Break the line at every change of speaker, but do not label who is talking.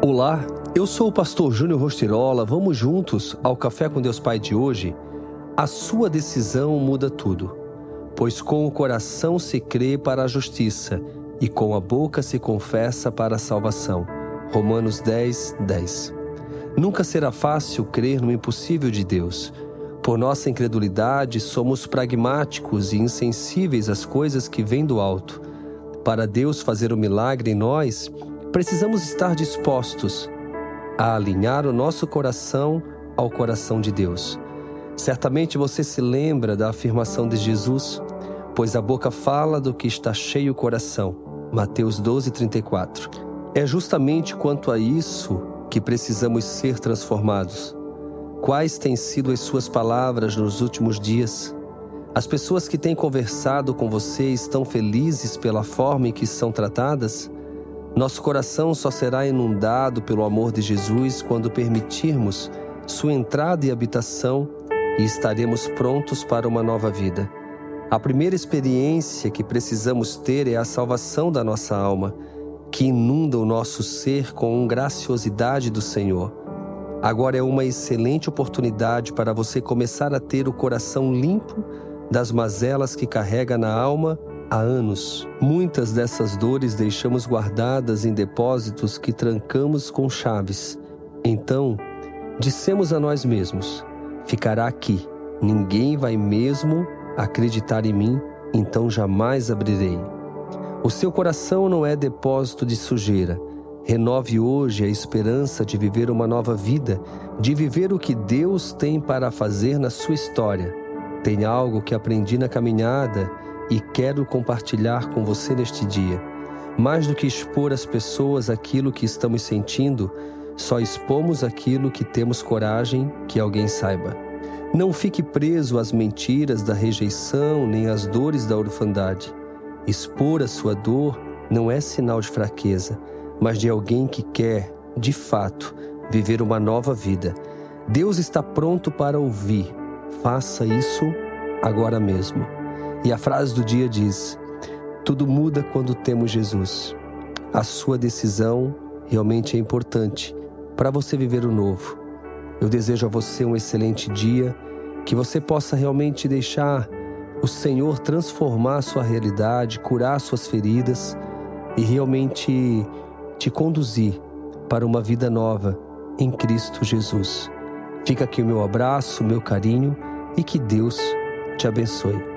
Olá, eu sou o pastor Júnior Rostirola. Vamos juntos ao Café com Deus Pai de hoje? A sua decisão muda tudo, pois com o coração se crê para a justiça e com a boca se confessa para a salvação. Romanos 10, 10. Nunca será fácil crer no impossível de Deus. Por nossa incredulidade, somos pragmáticos e insensíveis às coisas que vêm do alto. Para Deus fazer o um milagre em nós, precisamos estar dispostos a alinhar o nosso coração ao coração de Deus. Certamente você se lembra da afirmação de Jesus, pois a boca fala do que está cheio o coração. Mateus 12, 34. É justamente quanto a isso que precisamos ser transformados. Quais têm sido as suas palavras nos últimos dias? As pessoas que têm conversado com você estão felizes pela forma em que são tratadas? Nosso coração só será inundado pelo amor de Jesus quando permitirmos sua entrada e habitação e estaremos prontos para uma nova vida. A primeira experiência que precisamos ter é a salvação da nossa alma, que inunda o nosso ser com graciosidade do Senhor. Agora é uma excelente oportunidade para você começar a ter o coração limpo das mazelas que carrega na alma há anos. Muitas dessas dores deixamos guardadas em depósitos que trancamos com chaves. Então, dissemos a nós mesmos: ficará aqui. Ninguém vai mesmo acreditar em mim, então jamais abrirei. O seu coração não é depósito de sujeira. Renove hoje a esperança de viver uma nova vida, de viver o que Deus tem para fazer na sua história. Tem algo que aprendi na caminhada e quero compartilhar com você neste dia. Mais do que expor às pessoas aquilo que estamos sentindo, só expomos aquilo que temos coragem que alguém saiba. Não fique preso às mentiras da rejeição nem às dores da orfandade. Expor a sua dor não é sinal de fraqueza, mas de alguém que quer, de fato, viver uma nova vida. Deus está pronto para ouvir. Faça isso agora mesmo. E a frase do dia diz: Tudo muda quando temos Jesus. A sua decisão realmente é importante para você viver o novo. Eu desejo a você um excelente dia, que você possa realmente deixar o Senhor transformar a sua realidade, curar suas feridas e realmente te conduzir para uma vida nova em Cristo Jesus. Fica aqui o meu abraço, o meu carinho e que Deus te abençoe.